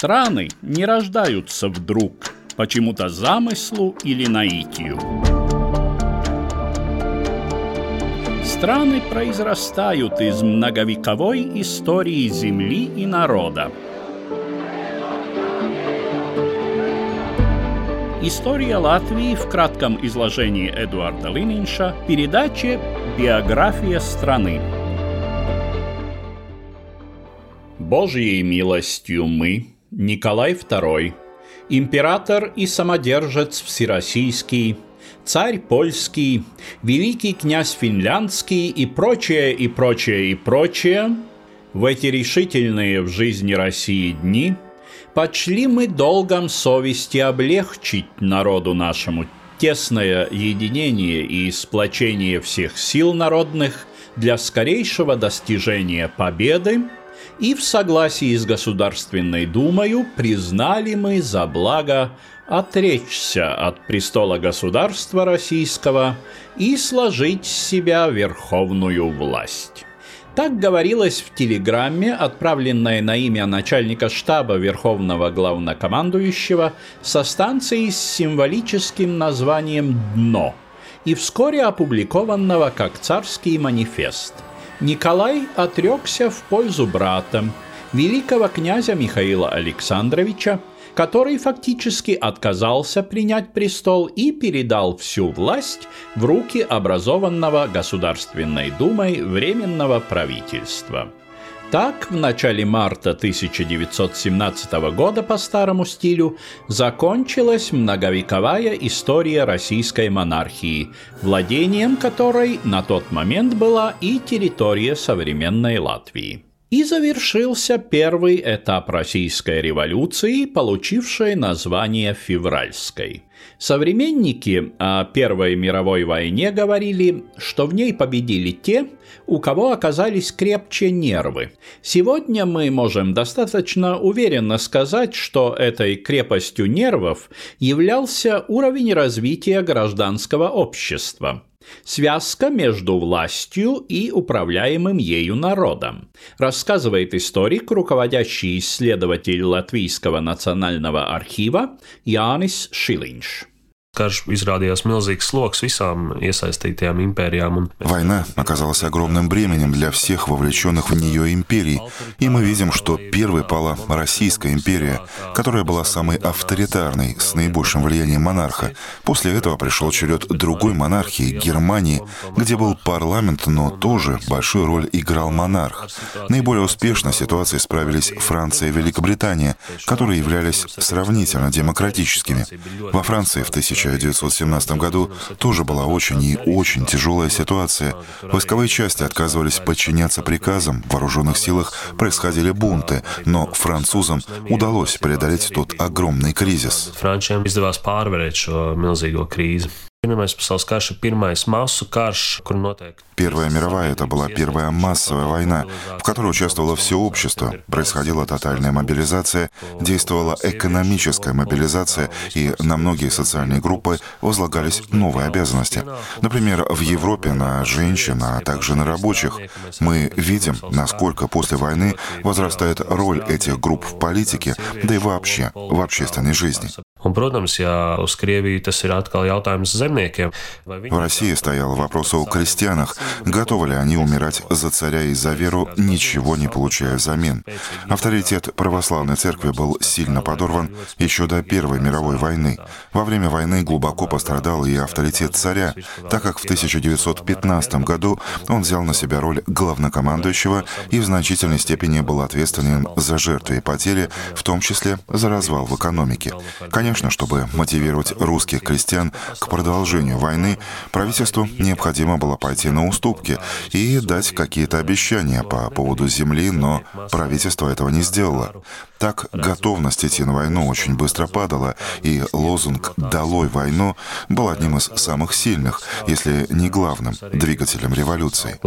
Страны не рождаются вдруг, почему-то замыслу или наитию. Страны произрастают из многовековой истории земли и народа. История Латвии в кратком изложении Эдуарда Лининша, передаче «Биография страны». Божьей милостью мы, Николай II, император и самодержец всероссийский, царь польский, великий князь финляндский и прочее, и прочее, и прочее, в эти решительные в жизни России дни почли мы долгом совести облегчить народу нашему тесное единение и сплочение всех сил народных для скорейшего достижения победы – и в согласии с Государственной Думою признали мы за благо отречься от престола государства российского и сложить с себя верховную власть. Так говорилось в телеграмме, отправленной на имя начальника штаба Верховного Главнокомандующего со станцией с символическим названием «Дно» и вскоре опубликованного как «Царский манифест», Николай отрекся в пользу брата, великого князя Михаила Александровича, который фактически отказался принять престол и передал всю власть в руки образованного Государственной Думой Временного правительства – так, в начале марта 1917 года по старому стилю закончилась многовековая история российской монархии, владением которой на тот момент была и территория современной Латвии. И завершился первый этап Российской революции, получившей название «Февральской». Современники о Первой мировой войне говорили, что в ней победили те, у кого оказались крепче нервы. Сегодня мы можем достаточно уверенно сказать, что этой крепостью нервов являлся уровень развития гражданского общества – Связка между властью и управляемым ею народом, рассказывает историк, руководящий исследователь Латвийского национального архива Янис Шилинш. Karš izrādījās milzīgs sloks visām iesaistītajām империям. Война оказалась огромным бременем для всех вовлеченных в нее империй, и мы видим, что первой пала Российская империя, которая была самой авторитарной, с наибольшим влиянием монарха. После этого пришел черед другой монархии, Германии, где был парламент, но тоже большую роль играл монарх. Наиболее успешно ситуацией справились Франция и Великобритания, которые являлись сравнительно демократическими. Во Франции в 1000 1917 году тоже была очень и очень тяжелая ситуация. Войсковые части отказывались подчиняться приказам, в вооруженных силах происходили бунты, но французам удалось преодолеть тот огромный кризис. Первая мировая — это была первая массовая война, в которой участвовало все общество. Происходила тотальная мобилизация, действовала экономическая мобилизация, и на многие социальные группы возлагались новые обязанности. Например, в Европе на женщин, а также на рабочих. Мы видим, насколько после войны возрастает роль этих групп в политике, да и вообще в общественной жизни. Un, protams, ja uz Krieviju tas ir atkal jautājums zemniekiem. В России стоял вопрос о крестьянах, Готовы ли они умирать за царя и за веру, ничего не получая взамен? Авторитет православной церкви был сильно подорван еще до Первой мировой войны. Во время войны глубоко пострадал и авторитет царя, так как в 1915 году он взял на себя роль главнокомандующего и в значительной степени был ответственен за жертвы и потери, в том числе за развал в экономике. Конечно, чтобы мотивировать русских крестьян к продолжению войны, правительству необходимо было пойти на уступки и дать какие-то обещания по поводу земли, но правительство этого не сделало. Так готовность идти на войну очень быстро падала, и лозунг «Долой войну» был одним из самых сильных, если не главным, двигателем революции.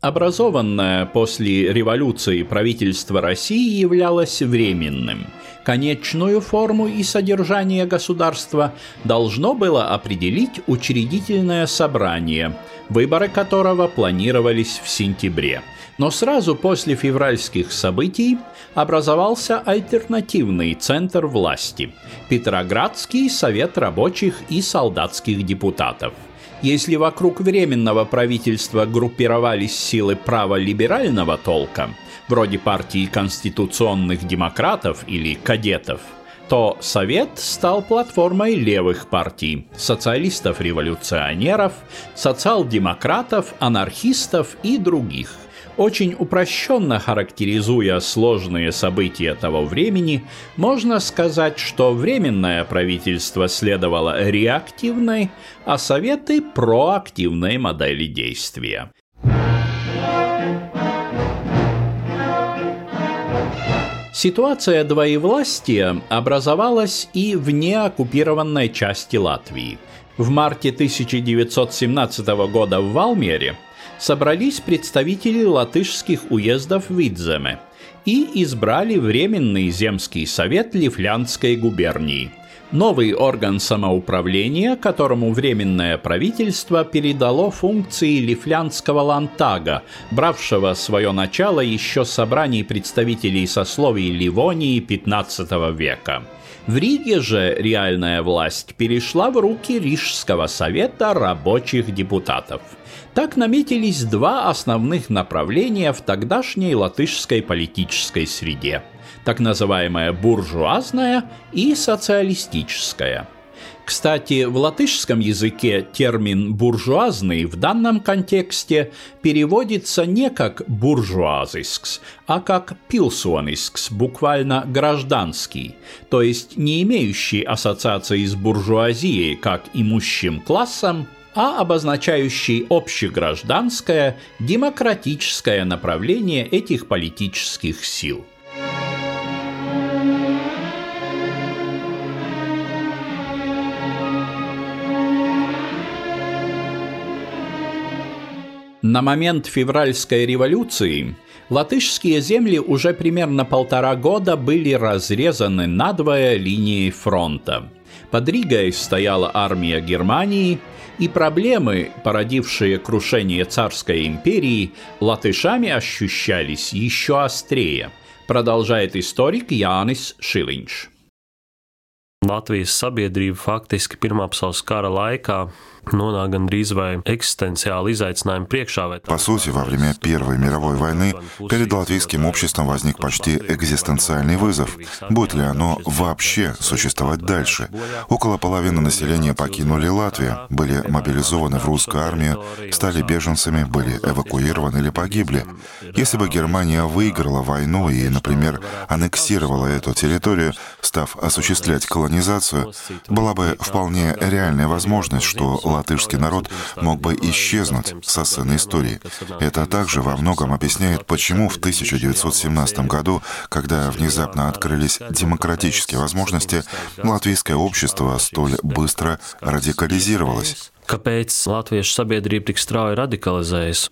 Образованное после революции правительство России являлось временным – Конечную форму и содержание государства должно было определить учредительное собрание, выборы которого планировались в сентябре. Но сразу после февральских событий образовался альтернативный центр власти – Петроградский совет рабочих и солдатских депутатов. Если вокруг Временного правительства группировались силы праволиберального толка, вроде партии конституционных демократов или кадетов – то Совет стал платформой левых партий – социалистов-революционеров, социал-демократов, анархистов и других. Очень упрощенно характеризуя сложные события того времени, можно сказать, что Временное правительство следовало реактивной, а Советы – проактивной модели действия. Ситуация двоевластия образовалась и в неоккупированной части Латвии. В марте 1917 года в Валмере собрались представители латышских уездов Видземе и избрали Временный земский совет Лифлянской губернии – Новый орган самоуправления, которому Временное правительство передало функции Лифлянского лантага, бравшего свое начало еще собраний представителей сословий Ливонии XV века. В Риге же реальная власть перешла в руки Рижского совета рабочих депутатов. Так наметились два основных направления в тогдашней латышской политической среде – так называемая буржуазная и социалистическая. Кстати, в латышском языке термин «буржуазный» в данном контексте переводится не как «буржуазискс», а как «пилсонискс», буквально «гражданский», то есть не имеющий ассоциации с буржуазией как имущим классом, а обозначающий общегражданское, демократическое направление этих политических сил – На момент февральской революции латышские земли уже примерно полтора года были разрезаны надвое линией фронта. Под Ригой стояла армия Германии, и проблемы, породившие крушение царской империи, латышами ощущались еще острее, продолжает историк Янис Шилинч. Latvijas sabiedrība faktiski Pirmā pasaules kara laikā нонак гандрīz vai. Vai По сути, во время Первой мировой войны перед латвийским обществом возник почти экзистенциальный вызов. Будет ли оно вообще существовать дальше? Около половины населения покинули Латвию, были мобилизованы в русскую армию, стали беженцами, были эвакуированы или погибли. Если бы Германия выиграла войну и, например, аннексировала эту территорию, став осуществлять колонизацию, была бы вполне реальная возможность, что латышский народ мог бы исчезнуть со сцены истории. Это также во многом объясняет, почему в 1917 году, когда внезапно открылись демократические возможности, латвийское общество столь быстро радикализировалось. Kāpēc latviešu sabiedrība tik strauji radikalizējas?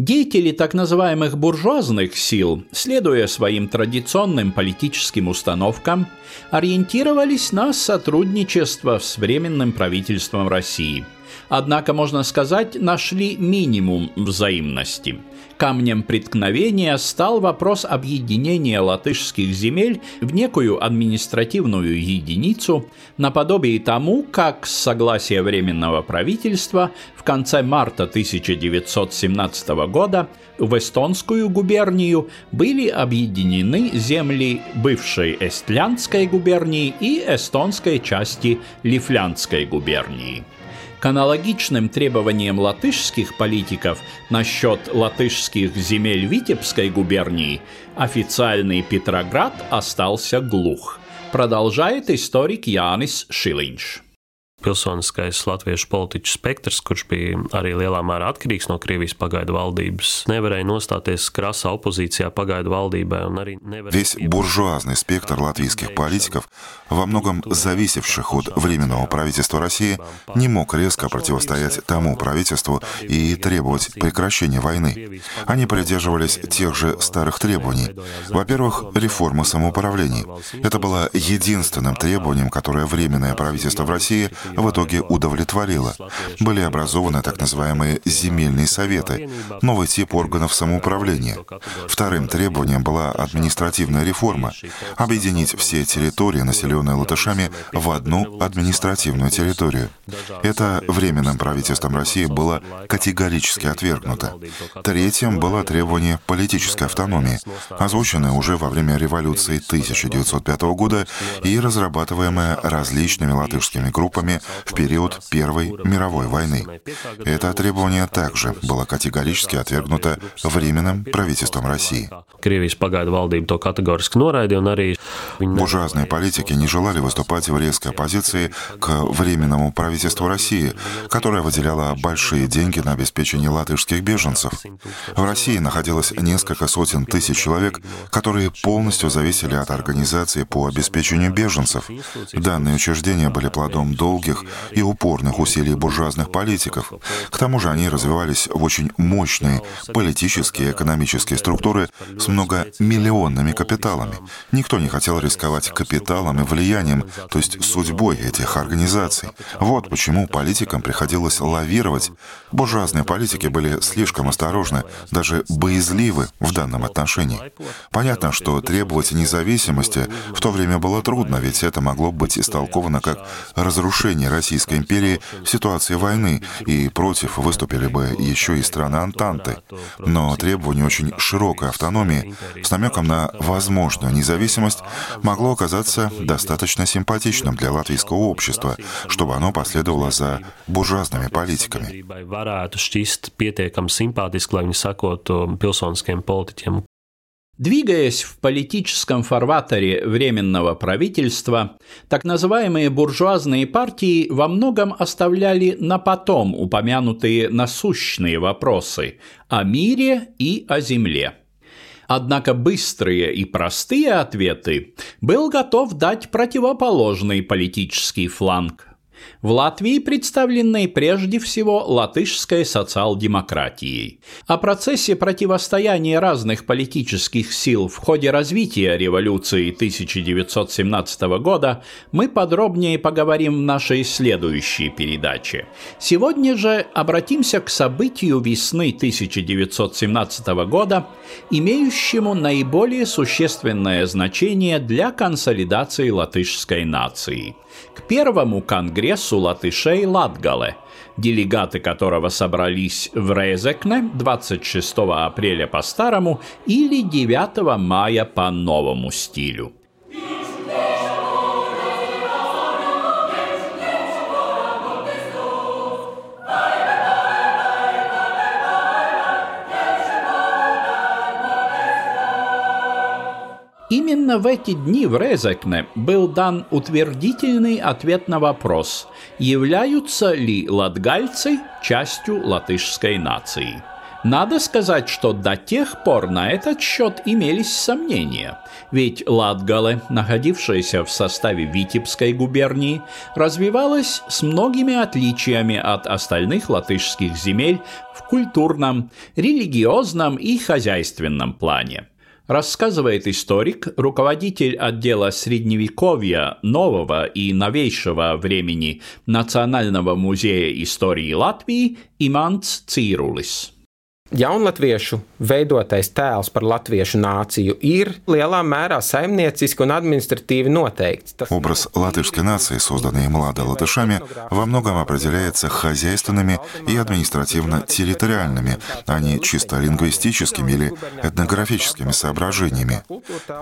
Деятели так называемых буржуазных сил, следуя своим традиционным политическим установкам, ориентировались на сотрудничество с Временным правительством России – однако, можно сказать, нашли минимум взаимности. Камнем преткновения стал вопрос объединения латышских земель в некую административную единицу, наподобие тому, как с согласия Временного правительства в конце марта 1917 года в Эстонскую губернию были объединены земли бывшей Эстлянской губернии и эстонской части Лифлянской губернии. К аналогичным требованиям латышских политиков насчет латышских земель Витебской губернии официальный Петроград остался глух, продолжает историк Янис Шилинш. Pilsoniskais latviešu politiķu spektrs, kurš bija arī lielā mērā atkarīgs no Krievijas pagaidu valdības, nevarēja nostāties краса оппозиция пагaidu валдībai un arī Весь буржуазный спектр латвийских политиков, во многом зависевших от Временного правительства России, не мог резко противостоять тому правительству и требовать прекращения войны. Они придерживались тех же старых требований. Во-первых, реформа самоуправления. Это было единственным требованием, которое Временное правительство в России в итоге удовлетворила. Были образованы так называемые земельные советы, новый тип органов самоуправления. Вторым требованием была административная реформа, объединить все территории, населенные латышами, в одну административную территорию. Это временным правительством России было категорически отвергнуто. Третьим было требование политической автономии, озвученное уже во время революции 1905 года и разрабатываемое различными латышскими группами в период Первой мировой войны. Это требование также было категорически отвергнуто временным правительством России. Буржуазные политики не желали выступать в резкой оппозиции к временному правительству России, которое выделяло большие деньги на обеспечение латышских беженцев. В России находилось несколько сотен тысяч человек, которые полностью зависели от организации по обеспечению беженцев. Данные учреждения были плодом долгих и упорных усилий буржуазных политиков. К тому же они развивались в очень мощные политические и экономические структуры с многомиллионными капиталами. Никто не хотел рисковать капиталом и влиянием, то есть судьбой этих организаций. Вот почему политикам приходилось лавировать. Буржуазные политики были слишком осторожны, даже боязливы в данном отношении. Понятно, что требовать независимости в то время было трудно, ведь это могло быть истолковано как разрушение Российской империи в ситуации войны, и против выступили бы еще и страны Антанты. Но требование очень широкой автономии с намеком на возможную независимость могло оказаться достаточно симпатичным для латвийского общества, чтобы оно последовало за буржуазными политиками. Двигаясь в политическом фарватере Временного правительства, так называемые буржуазные партии во многом оставляли на потом упомянутые насущные вопросы о мире и о земле. Однако быстрые и простые ответы был готов дать противоположный политический фланг – в Латвии представленной прежде всего латышской социал-демократией. О процессе противостояния разных политических сил в ходе развития революции 1917 года мы подробнее поговорим в нашей следующей передаче. Сегодня же обратимся к событию весны 1917 года, имеющему наиболее существенное значение для консолидации латышской нации – к первому конгрессу латышей Латгале, делегаты которого собрались в Резекне 26 апреля по старому или 9 мая по новому стилю. Именно в эти дни в Резекне был дан утвердительный ответ на вопрос, являются ли латгальцы частью латышской нации. Надо сказать, что до тех пор на этот счет имелись сомнения, ведь Латгале, находившаяся в составе Витебской губернии, развивалась с многими отличиями от остальных латышских земель в культурном, религиозном и хозяйственном плане рассказывает историк, руководитель отдела Средневековья нового и новейшего времени Национального музея истории Латвии Иманс Цирулис. Jaunlatviešu veidotais tēls par latviešu nāciju ir lielā mērā saimnieciski un административно noteikts. Образ латышской нации, созданный Млада латышами, во многом определяется хозяйственными и административно-территориальными, а не чисто лингвистическими или этнографическими соображениями.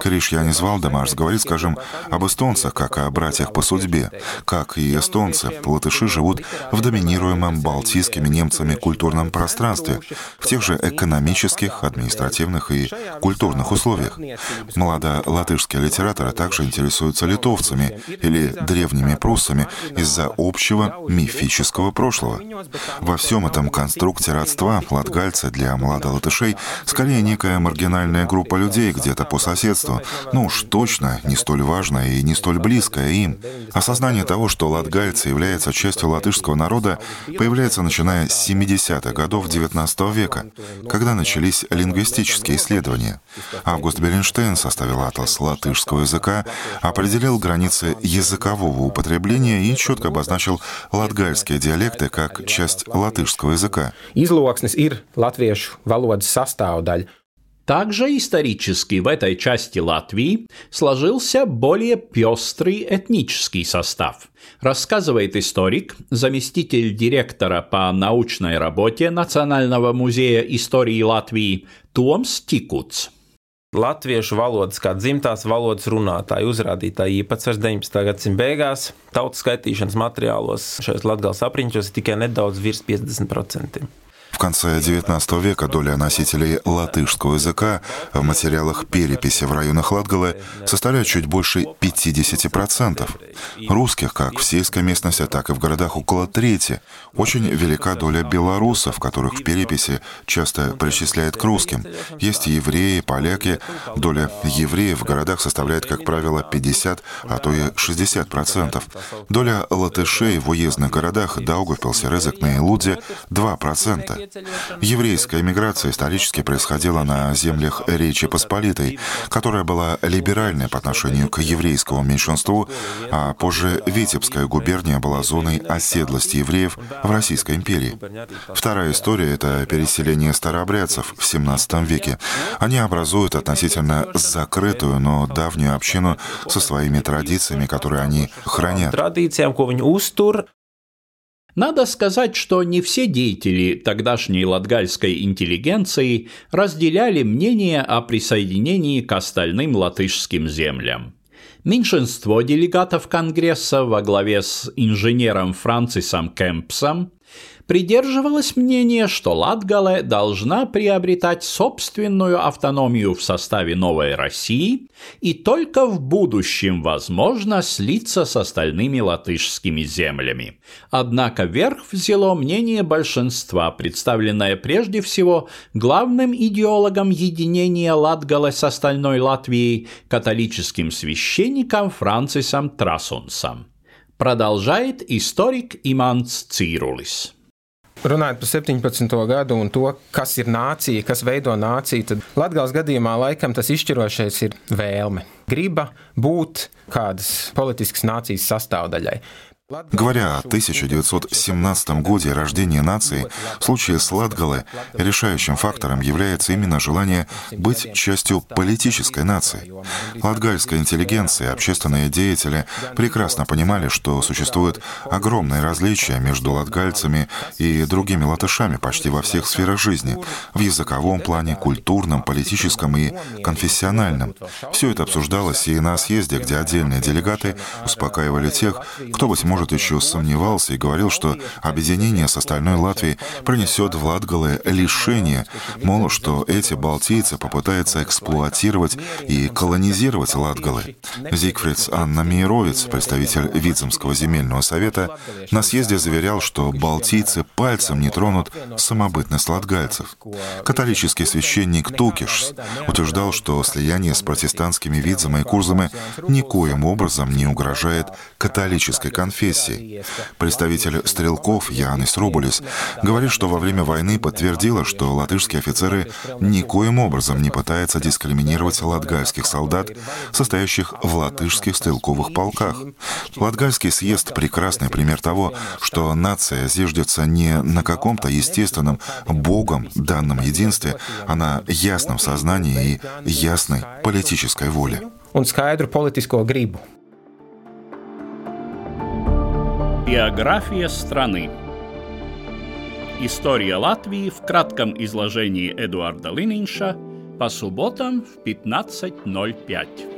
Криш Янис Валдемарс говорит, скажем, об эстонцах, как о братьях по судьбе. Как и эстонцы, латыши живут в доминируемом балтийскими немцами культурном пространстве, в тех тех же экономических, административных и культурных условиях. Молодые латышские литераторы также интересуются литовцами или древними пруссами из-за общего мифического прошлого. Во всем этом конструкте родства латгальцы для младолатышей скорее некая маргинальная группа людей где-то по соседству, ну уж точно не столь важная и не столь близкая им. Осознание того, что латгальцы являются частью латышского народа, появляется начиная с 70-х годов XIX века, когда начались лингвистические исследования. Август Беренштейн составил атлас латышского языка, определил границы языкового употребления и четко обозначил латгальские диалекты как часть латышского языка. Izloksnis ir latviešu valodas sastāvdaļa. Также исторически в этой части Латвии сложился более пестрый этнический состав, рассказывает историк, заместитель директора по научной работе Национального музея истории Латвии Томс Тикуц. Latviešu valodas kā dzimtās valodas runātāju uzrādītāji īpatsvars 19. gadsimta beigās tautas skaitīšanas materiālos šajos latgales apriņķos ir tikai nedaudz virs 50%. В конце XIX века доля носителей латышского языка в материалах переписи в районах Латгалы составляет чуть больше 50%. Русских, как в сельской местности, так и в городах около трети. Очень велика доля белорусов, которых в переписи часто причисляют к русским. Есть евреи, поляки. Доля евреев в городах составляет, как правило, 50, а то и 60%. Доля латышей в уездных городах Даугавпилсе, Резекне и Лудзе 2%. Еврейская миграция исторически происходила на землях Речи Посполитой, которая была либеральной по отношению к еврейскому меньшинству, а позже Витебская губерния была зоной оседлости евреев в Российской империи. Вторая история — это переселение старообрядцев в XVII веке. Они образуют относительно закрытую, но давнюю общину со своими традициями, которые они хранят. Надо сказать, что не все деятели тогдашней латгальской интеллигенции разделяли мнение о присоединении к остальным латышским землям. Меньшинство делегатов Конгресса во главе с инженером Францисом Кемпсом придерживалось мнения, что Латгале должна приобретать собственную автономию в составе новой России и только в будущем возможно слиться с остальными латышскими землями. Однако верх взяло мнение большинства, представленное прежде всего главным идеологом единения Латгале с остальной Латвией, католическим священником Францисом Трасунсом. Продолжает историк Иманс Цирулис. Runājot par 17. gadu un to, kas ir nācija, kas veido nāciju, tad Latvijas gadījumā laikam tas izšķirošais ir vēlme, griba būt kādas politiskas nācijas sastāvdaļai. Говоря о 1917 годе рождения нации, в случае с Латгалой решающим фактором является именно желание быть частью политической нации. Латгальская интеллигенция и общественные деятели прекрасно понимали, что существует огромное различие между латгальцами и другими латышами почти во всех сферах жизни — в языковом плане, культурном, политическом и конфессиональном. Все это обсуждалось и на съезде, где отдельные делегаты успокаивали тех, кто, быть может, может, еще сомневался и говорил, что объединение с остальной Латвией принесет в Латгале лишение, мол, что эти балтийцы попытаются эксплуатировать и колонизировать Латгалы. Зигфридс Анна Мейровиц, представитель Видземского земельного совета, на съезде заверял, что балтийцы пальцем не тронут самобытность латгальцев. Католический священник Тукиш утверждал, что слияние с протестантскими Видзем и Курзами никоим образом не угрожает католической конфессии, профессий. Представитель стрелков Янис Рубулис говорит, что во время войны подтвердила, что латышские офицеры никоим образом не пытаются дискриминировать латгальских солдат, состоящих в латышских стрелковых полках. Латгальский съезд — прекрасный пример того, что нация зиждется не на каком-то естественном богом данном единстве, а на ясном сознании и ясной политической воле. Un skaidru politisko gribu. Биография страны. История Латвии в кратком изложении Эдуарда Лининша по субботам в 15.05.